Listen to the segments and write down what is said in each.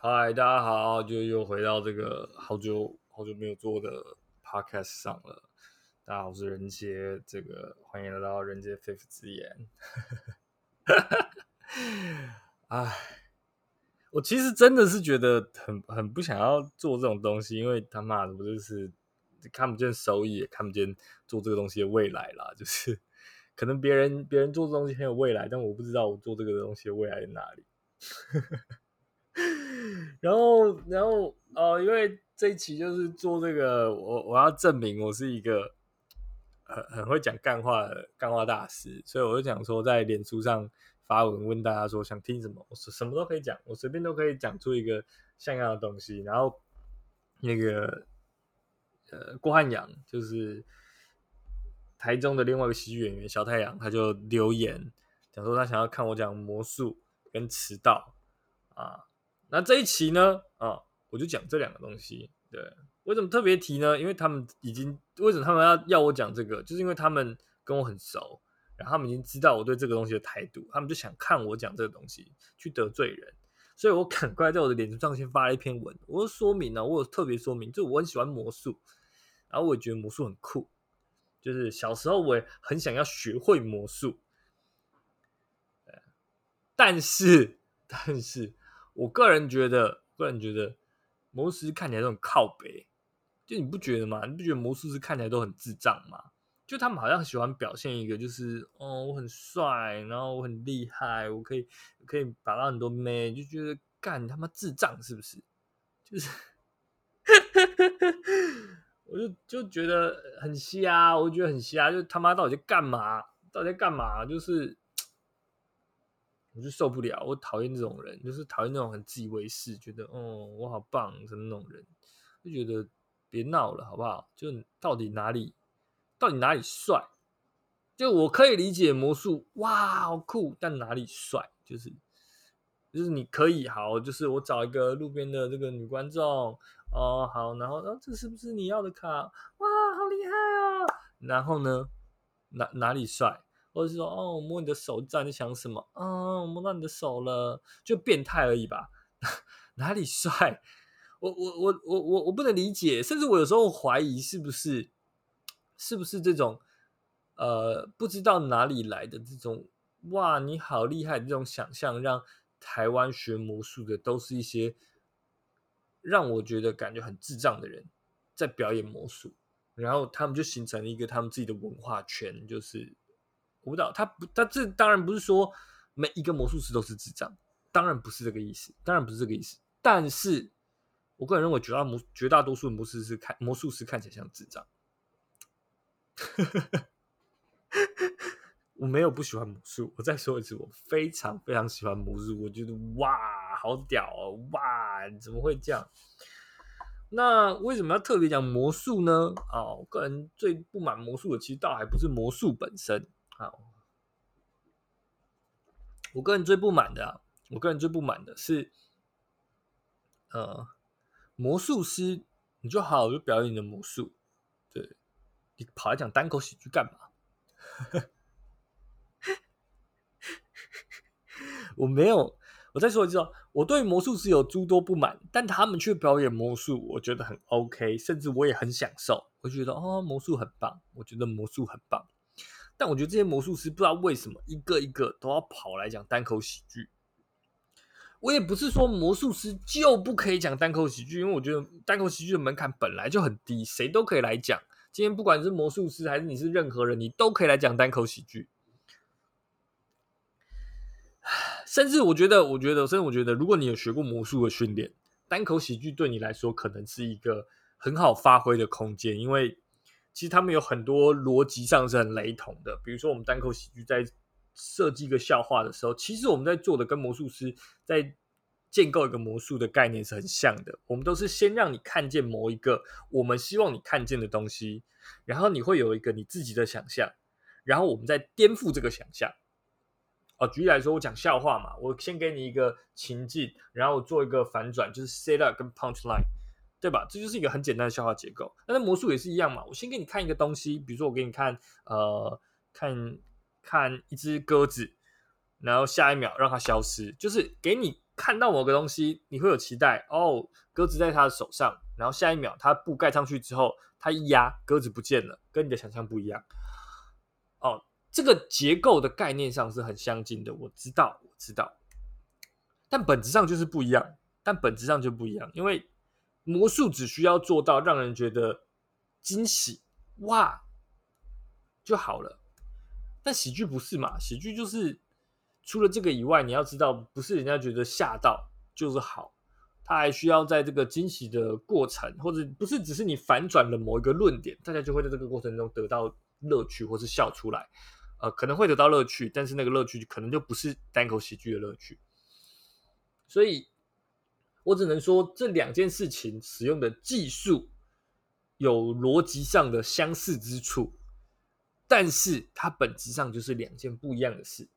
嗨，大家好，就又回到这个好久好久没有做的 podcast 上了。大家好，我是人杰，这个欢迎来到人杰 Fifth 之言。哎，我其实真的是觉得很很不想要做这种东西，因为他妈的，我就是看不见收益，也看不见做这个东西的未来啦。就是可能别人别人做这东西很有未来，但我不知道我做这个东西的未来在哪里。然后，然后，呃，因为这一期就是做这个，我我要证明我是一个很很会讲干话的干话大师，所以我就想说，在脸书上发文问大家说想听什么，我什么都可以讲，我随便都可以讲出一个像样的东西。然后那个呃，郭汉阳就是台中的另外一个喜剧演员小太阳，他就留言讲说他想要看我讲魔术跟迟到啊。那这一期呢，啊，我就讲这两个东西。对，为什么特别提呢？因为他们已经为什么他们要要我讲这个，就是因为他们跟我很熟，然后他们已经知道我对这个东西的态度，他们就想看我讲这个东西去得罪人，所以我赶快在我的脸书上先发了一篇文，我说明呢，我有特别说明，就我很喜欢魔术，然后我也觉得魔术很酷，就是小时候我也很想要学会魔术，但是，但是。我个人觉得，个人觉得魔术师看起来都很靠北，就你不觉得吗？你不觉得魔术师看起来都很智障吗？就他们好像喜欢表现一个，就是哦，我很帅，然后我很厉害，我可以可以把到很多妹，就觉得干他妈智障是不是？就是，我就就觉得很瞎，我觉得很瞎，就他妈到底在干嘛？到底在干嘛？就是。我就受不了，我讨厌这种人，就是讨厌那种很自以为是，觉得哦我好棒的那种人，就觉得别闹了好不好？就到底哪里，到底哪里帅？就我可以理解魔术，哇好酷，但哪里帅？就是就是你可以好，就是我找一个路边的这个女观众哦好，然后哦这是不是你要的卡？哇好厉害哦！然后呢哪哪里帅？或者是说，哦，我摸你的手，知道你想什么？嗯，我摸到你的手了，就变态而已吧？哪里帅？我我我我我我不能理解，甚至我有时候怀疑是不是是不是这种呃不知道哪里来的这种哇你好厉害这种想象，让台湾学魔术的都是一些让我觉得感觉很智障的人在表演魔术，然后他们就形成了一个他们自己的文化圈，就是。舞蹈，他不，他这当然不是说每一个魔术师都是智障，当然不是这个意思，当然不是这个意思。但是我个人认为，绝大魔绝大多数魔术师看魔术师看起来像智障。我没有不喜欢魔术，我再说一次，我非常非常喜欢魔术，我觉得哇，好屌哦，哇，怎么会这样？那为什么要特别讲魔术呢？啊，我个人最不满魔术的，其实倒还不是魔术本身。好，我个人最不满的啊，我个人最不满的是，呃，魔术师，你就好好就表演你的魔术，对，你跑来讲单口喜剧干嘛？我没有，我再说一次哦，我对魔术师有诸多不满，但他们却表演魔术，我觉得很 OK，甚至我也很享受，我觉得哦，魔术很棒，我觉得魔术很棒。但我觉得这些魔术师不知道为什么一个一个都要跑来讲单口喜剧。我也不是说魔术师就不可以讲单口喜剧，因为我觉得单口喜剧的门槛本来就很低，谁都可以来讲。今天不管是魔术师还是你是任何人，你都可以来讲单口喜剧。甚至我觉得，我觉得，甚至我觉得，如果你有学过魔术的训练，单口喜剧对你来说可能是一个很好发挥的空间，因为。其实他们有很多逻辑上是很雷同的，比如说我们单口喜剧在设计一个笑话的时候，其实我们在做的跟魔术师在建构一个魔术的概念是很像的。我们都是先让你看见某一个我们希望你看见的东西，然后你会有一个你自己的想象，然后我们再颠覆这个想象。哦，举例来说，我讲笑话嘛，我先给你一个情境，然后做一个反转，就是 set up 跟 punch line。对吧？这就是一个很简单的消化结构。那魔术也是一样嘛。我先给你看一个东西，比如说我给你看，呃，看看一只鸽子，然后下一秒让它消失，就是给你看到某个东西，你会有期待哦，鸽子在他的手上，然后下一秒他布盖上去之后，他一压，鸽子不见了，跟你的想象不一样。哦，这个结构的概念上是很相近的，我知道，我知道，但本质上就是不一样，但本质上就不一样，因为魔术只需要做到让人觉得惊喜哇就好了，但喜剧不是嘛？喜剧就是。除了这个以外，你要知道，不是人家觉得吓到就是好，他还需要在这个惊喜的过程，或者不是只是你反转了某一个论点，大家就会在这个过程中得到乐趣，或是笑出来。呃，可能会得到乐趣，但是那个乐趣可能就不是单口喜剧的乐趣。所以我只能说，这两件事情使用的技术有逻辑上的相似之处，但是它本质上就是两件不一样的事。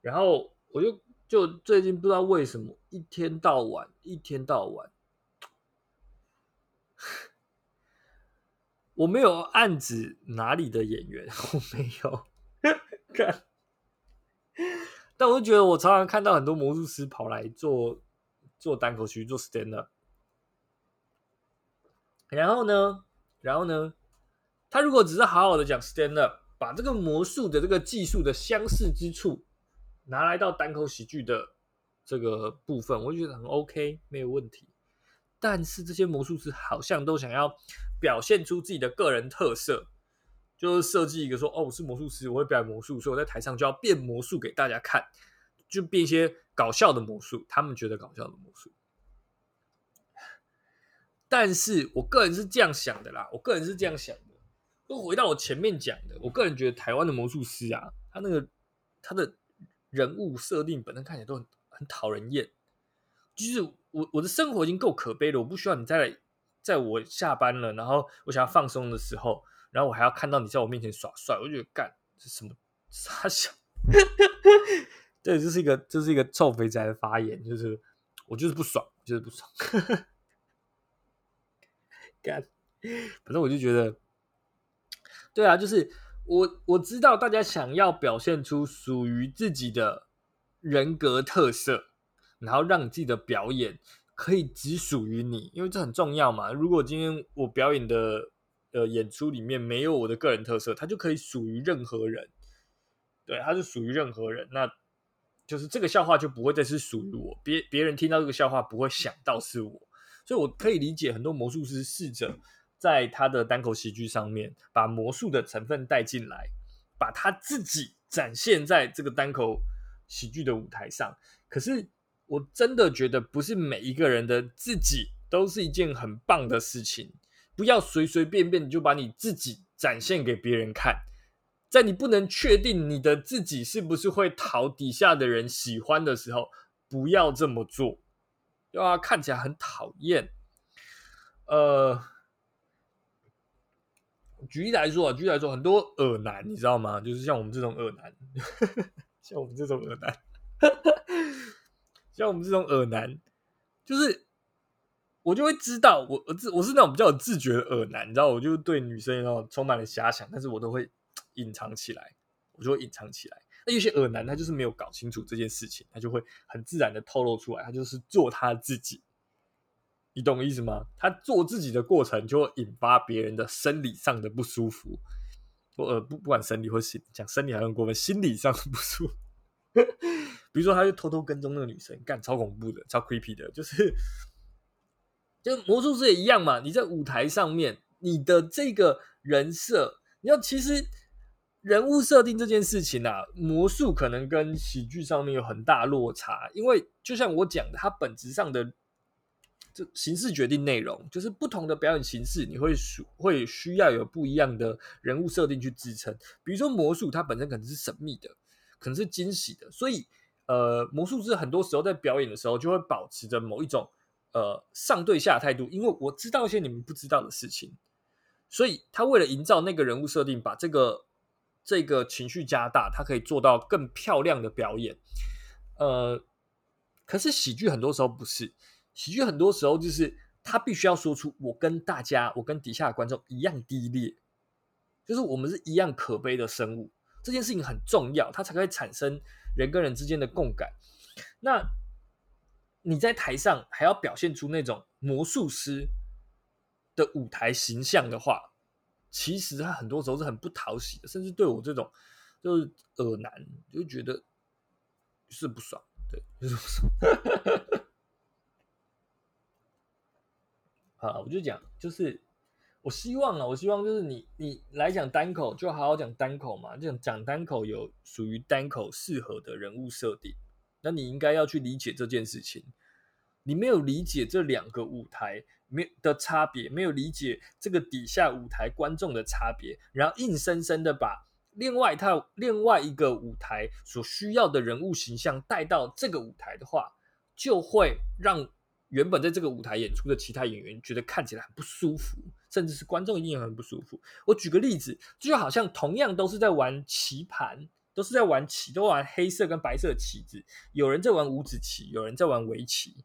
然后我就就最近不知道为什么一天到晚一天到晚，我没有暗指哪里的演员，我没有看，但我就觉得我常常看到很多魔术师跑来做做单口喜剧做 stand up，然后呢，然后呢，他如果只是好好的讲 stand up，把这个魔术的这个技术的相似之处。拿来到单口喜剧的这个部分，我就觉得很 OK，没有问题。但是这些魔术师好像都想要表现出自己的个人特色，就是设计一个说：“哦，我是魔术师，我会表演魔术，所以我在台上就要变魔术给大家看，就变一些搞笑的魔术，他们觉得搞笑的魔术。”但是我个人是这样想的啦，我个人是这样想的。都回到我前面讲的，我个人觉得台湾的魔术师啊，他那个他的。人物设定本身看起来都很很讨人厌，就是我我的生活已经够可悲了，我不需要你再来，在我下班了，然后我想要放松的时候，然后我还要看到你在我面前耍帅，我觉得干什么傻笑，对，这是一个这是一个臭肥宅的发言，就是我就是不爽，就是不爽，干，反正我就觉得，对啊，就是。我我知道大家想要表现出属于自己的人格特色，然后让自己的表演可以只属于你，因为这很重要嘛。如果今天我表演的呃演出里面没有我的个人特色，它就可以属于任何人，对，它是属于任何人，那就是这个笑话就不会再是属于我，别别人听到这个笑话不会想到是我，所以我可以理解很多魔术师试着。在他的单口喜剧上面，把魔术的成分带进来，把他自己展现在这个单口喜剧的舞台上。可是，我真的觉得不是每一个人的自己都是一件很棒的事情。不要随随便便就把你自己展现给别人看，在你不能确定你的自己是不是会讨底下的人喜欢的时候，不要这么做，要看起来很讨厌。呃。举例来说啊，举例来说，很多耳男，你知道吗？就是像我们这种耳男，像我们这种耳男，像我们这种耳男，就是我就会知道，我我我是那种比较有自觉的耳男，你知道，我就对女生那种充满了遐想，但是我都会隐藏起来，我就会隐藏起来。那有些耳男他就是没有搞清楚这件事情，他就会很自然的透露出来，他就是做他自己。你懂我意思吗？他做自己的过程就会引发别人的生理上的不舒服，或呃不不管生理或心讲生理好像过分，心理上的不舒服。比如说，他就偷偷跟踪那个女生，干超恐怖的，超 creepy 的，就是就魔术师也一样嘛。你在舞台上面，你的这个人设，你要其实人物设定这件事情啊，魔术可能跟喜剧上面有很大落差，因为就像我讲的，它本质上的。这形式决定内容，就是不同的表演形式，你会需会需要有不一样的人物设定去支撑。比如说魔术，它本身可能是神秘的，可能是惊喜的，所以呃，魔术师很多时候在表演的时候就会保持着某一种呃上对下态度，因为我知道一些你们不知道的事情，所以他为了营造那个人物设定，把这个这个情绪加大，他可以做到更漂亮的表演。呃，可是喜剧很多时候不是。喜剧很多时候就是他必须要说出我跟大家，我跟底下的观众一样低劣，就是我们是一样可悲的生物。这件事情很重要，它才可以产生人跟人之间的共感。那你在台上还要表现出那种魔术师的舞台形象的话，其实他很多时候是很不讨喜的，甚至对我这种就是耳男就觉得是不爽，对，就是不爽。好，我就讲，就是我希望啊，我希望就是你你来讲单口，就好好讲单口嘛，就讲单口有属于单口适合的人物设定。那你应该要去理解这件事情，你没有理解这两个舞台没的差别，没有理解这个底下舞台观众的差别，然后硬生生的把另外一套另外一个舞台所需要的人物形象带到这个舞台的话，就会让原本在这个舞台演出的其他演员觉得看起来很不舒服，甚至是观众一定也很不舒服。我举个例子，就好像同样都是在玩棋盘。都是在玩棋，都玩黑色跟白色的棋子。有人在玩五子棋，有人在玩围棋。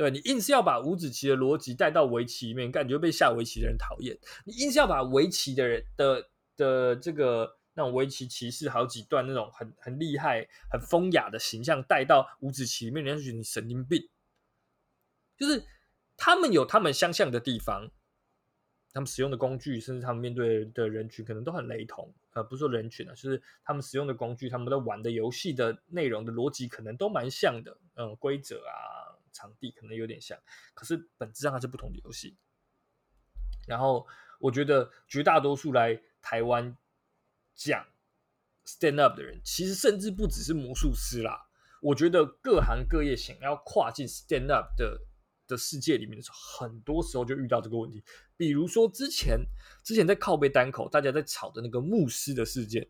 对你硬是要把五子棋的逻辑带到围棋里面，感觉被下围棋的人讨厌。你硬是要把围棋的人的的这个那种围棋棋士好几段那种很很厉害、很风雅的形象带到五子棋里面，人家觉得你神经病。就是他们有他们相像的地方。他们使用的工具，甚至他们面对的人群，可能都很雷同。呃，不是说人群啊，就是他们使用的工具，他们在玩的游戏的内容的逻辑，可能都蛮像的。嗯，规则啊，场地可能有点像，可是本质上它是不同的游戏。然后，我觉得绝大多数来台湾讲 stand up 的人，其实甚至不只是魔术师啦。我觉得各行各业想要跨进 stand up 的。的世界里面的时候，很多时候就遇到这个问题。比如说之前之前在靠背单口，大家在吵的那个牧师的事件，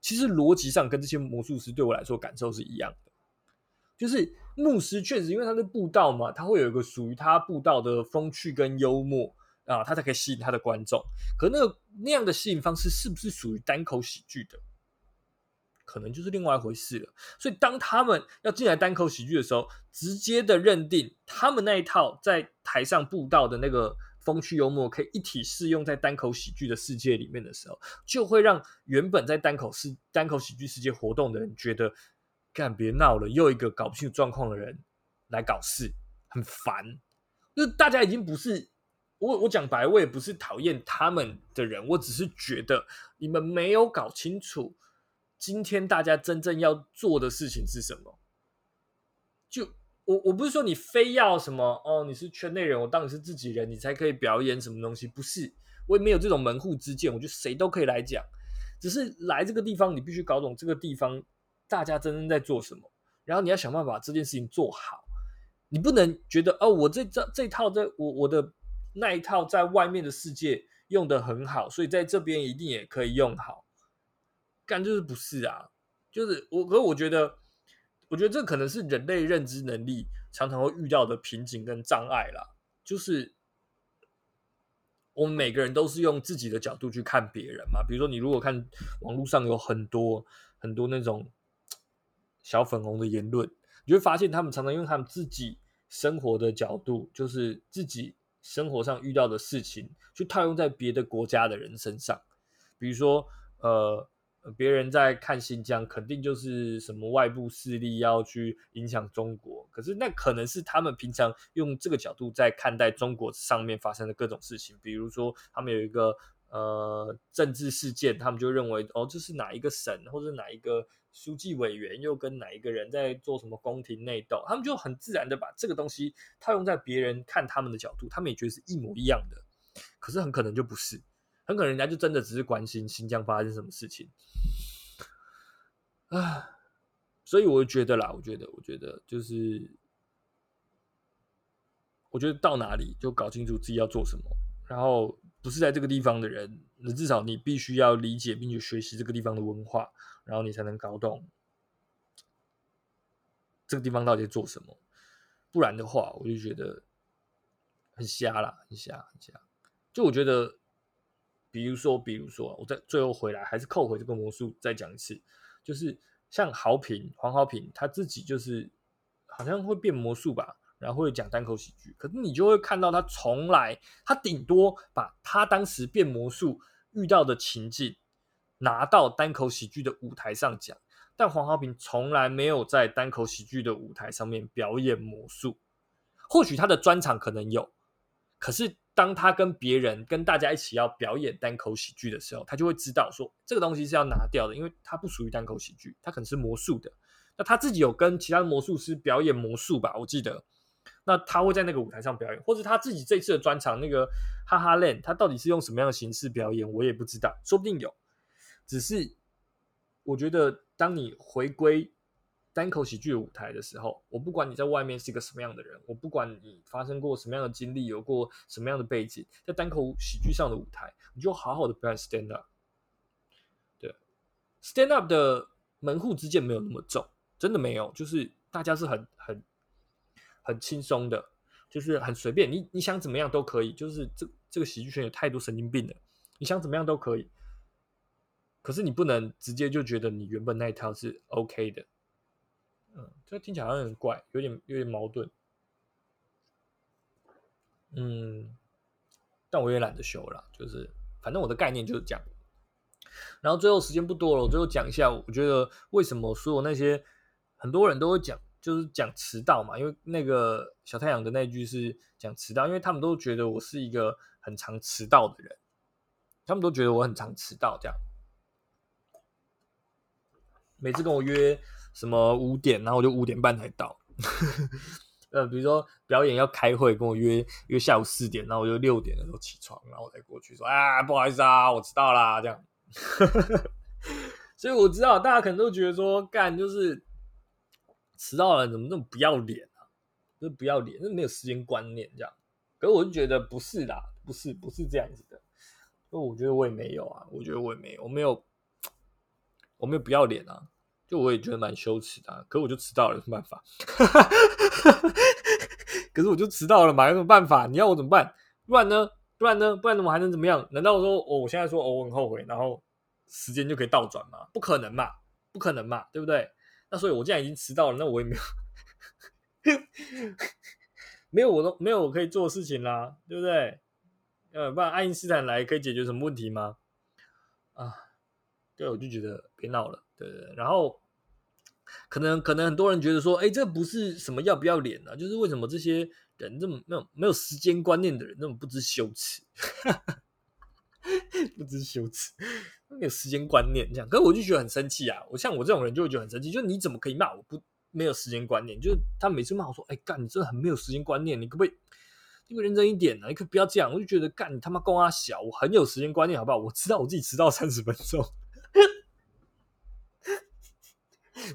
其实逻辑上跟这些魔术师对我来说感受是一样的。就是牧师确实因为他是布道嘛，他会有一个属于他布道的风趣跟幽默啊，他才可以吸引他的观众。可那个那样的吸引方式是不是属于单口喜剧的？可能就是另外一回事了。所以当他们要进来单口喜剧的时候，直接的认定他们那一套在台上布道的那个风趣幽默可以一体适用在单口喜剧的世界里面的时候，就会让原本在单口世单口喜剧世界活动的人觉得，干别闹了，又一个搞不清楚状况的人来搞事，很烦。就是大家已经不是我我讲白，我也不是讨厌他们的人，我只是觉得你们没有搞清楚。今天大家真正要做的事情是什么？就我我不是说你非要什么哦，你是圈内人，我当你是自己人，你才可以表演什么东西？不是，我也没有这种门户之见，我觉得谁都可以来讲。只是来这个地方，你必须搞懂这个地方大家真正在做什么，然后你要想办法把这件事情做好。你不能觉得哦，我这这这套在我我的那一套在外面的世界用的很好，所以在这边一定也可以用好。干就是不是啊，就是我，可是我觉得，我觉得这可能是人类认知能力常常会遇到的瓶颈跟障碍啦。就是我们每个人都是用自己的角度去看别人嘛。比如说，你如果看网络上有很多很多那种小粉红的言论，你就会发现他们常常用他们自己生活的角度，就是自己生活上遇到的事情，去套用在别的国家的人身上。比如说，呃。别人在看新疆，肯定就是什么外部势力要去影响中国。可是那可能是他们平常用这个角度在看待中国上面发生的各种事情。比如说，他们有一个呃政治事件，他们就认为哦，这是哪一个省或者哪一个书记委员又跟哪一个人在做什么宫廷内斗，他们就很自然的把这个东西套用在别人看他们的角度，他们也觉得是一模一样的。可是很可能就不是。很可能人家就真的只是关心新疆发生什么事情，啊，所以我觉得啦，我觉得，我觉得就是，我觉得到哪里就搞清楚自己要做什么，然后不是在这个地方的人，那至少你必须要理解并且学习这个地方的文化，然后你才能搞懂这个地方到底做什么，不然的话，我就觉得很瞎啦，很瞎，很瞎，就我觉得。比如说，比如说，我在最后回来还是扣回这个魔术，再讲一次，就是像豪平黄豪平他自己就是好像会变魔术吧，然后会讲单口喜剧，可是你就会看到他从来他顶多把他当时变魔术遇到的情境拿到单口喜剧的舞台上讲，但黄豪平从来没有在单口喜剧的舞台上面表演魔术。或许他的专场可能有，可是当他跟别人、跟大家一起要表演单口喜剧的时候，他就会知道说这个东西是要拿掉的，因为它不属于单口喜剧，它可能是魔术的。那他自己有跟其他的魔术师表演魔术吧？我记得，那他会在那个舞台上表演，或者他自己这次的专场那个哈哈 land，他到底是用什么样的形式表演，我也不知道，说不定有。只是我觉得，当你回归。单口喜剧舞台的时候，我不管你在外面是一个什么样的人，我不管你发生过什么样的经历，有过什么样的背景，在单口喜剧上的舞台，你就好好的表演 stand up。对，stand up 的门户之见没有那么重，真的没有，就是大家是很很很轻松的，就是很随便，你你想怎么样都可以，就是这这个喜剧圈有太多神经病了，你想怎么样都可以，可是你不能直接就觉得你原本那一套是 OK 的。嗯，这听起来好像很怪，有点有点矛盾。嗯，但我也懒得修了，就是反正我的概念就是这样。然后最后时间不多了，我最后讲一下，我觉得为什么所有那些很多人都会讲，就是讲迟到嘛，因为那个小太阳的那句是讲迟到，因为他们都觉得我是一个很常迟到的人，他们都觉得我很常迟到，这样每次跟我约。什么五点，然后我就五点半才到。呃，比如说表演要开会，跟我约约下午四点，然后我就六点的时候起床，然后我再过去说：“啊，不好意思啊，我迟到啦。”这样。所以我知道大家可能都觉得说，干就是迟到了怎么那么不要脸啊？就不要脸，就没有时间观念这样。可是我就觉得不是啦，不是不是这样子的。因为我觉得我也没有啊，我觉得我也没有，我没有，我没有不要脸啊。就我也觉得蛮羞耻的，可我就迟到了，有什么办法？可是我就迟到了嘛，有什么办法？你要我怎么办？不然呢？不然呢？不然我还能怎么样？难道我说我我现在说我很后悔，然后时间就可以倒转吗？不可能嘛，不可能嘛，对不对？那所以我既然已经迟到了，那我也没有 没有我都没有我可以做的事情啦，对不对？呃，不然爱因斯坦来可以解决什么问题吗？啊，对，我就觉得别闹了。对对对，然后可能可能很多人觉得说，哎，这不是什么要不要脸啊？就是为什么这些人这么没有没有时间观念的人，那么不知羞耻，哈哈 不知羞耻，没有时间观念这样。可是我就觉得很生气啊！我像我这种人就会觉得很生气，就是你怎么可以骂我不没有时间观念？就是他每次骂我说，哎，干，你真的很没有时间观念，你可不可以，你可认真一点呢？你可不要这样。我就觉得，干，你他妈公阿小，我很有时间观念，好不好？我知道我自己迟到三十分钟。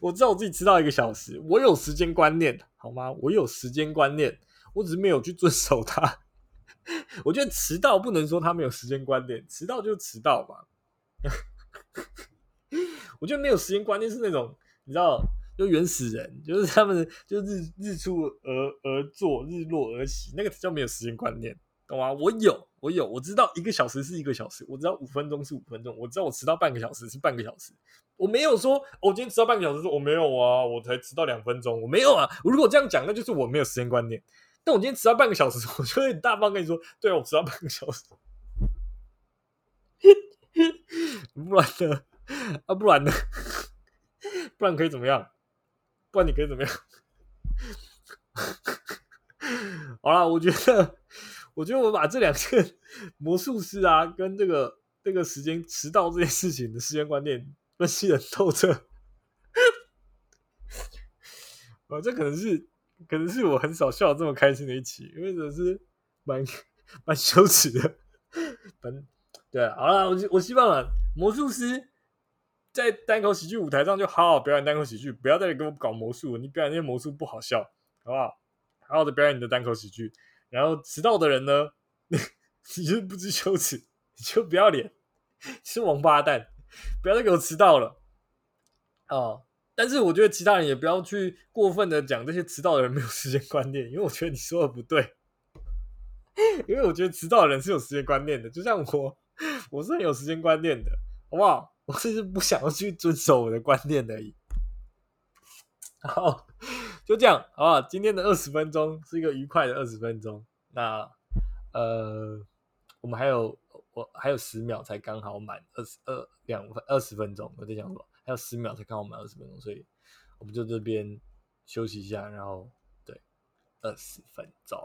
我知道我自己迟到一个小时，我有时间观念，好吗？我有时间观念，我只是没有去遵守它。我觉得迟到不能说他没有时间观念，迟到就迟到吧。我觉得没有时间观念是那种，你知道，就原始人，就是他们就日日出而而作，日落而息，那个叫没有时间观念。懂吗？我有，我有，我知道一个小时是一个小时，我知道五分钟是五分钟，我知道我迟到半个小时是半个小时。我没有说，我今天迟到半个小时，说我没有啊，我才迟到两分钟，我没有啊。我如果这样讲，那就是我没有时间观念。但我今天迟到半个小时，我就会很大方跟你说，对啊，我迟到半个小时。不然呢？啊，不然呢？不然可以怎么样？不然你可以怎么样？好了，我觉得。我觉得我把这两件魔术师啊，跟这个这个时间迟到这件事情的时间观念分析的透彻，啊，这可能是可能是我很少笑这么开心的一期，因为真的是蛮蛮羞耻的。本对，好了，我我希望啊，魔术师在单口喜剧舞台上就好好表演单口喜剧，不要再给我搞魔术，你表演那些魔术不好笑，好不好？好好的表演你的单口喜剧。然后迟到的人呢，你就不知羞耻，你就不要脸，是王八蛋，不要再给我迟到了哦。但是我觉得其他人也不要去过分的讲这些迟到的人没有时间观念，因为我觉得你说的不对。因为我觉得迟到的人是有时间观念的，就像我，我是很有时间观念的，好不好？我只是不想要去遵守我的观念而已。好。就这样，好吧？今天的二十分钟是一个愉快的二十分钟。那呃，我们还有我还有十秒才刚好满二十二两分二十分钟。我在想说，还有十秒才刚好满二十分钟，所以我们就这边休息一下，然后对，二十分钟，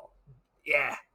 耶。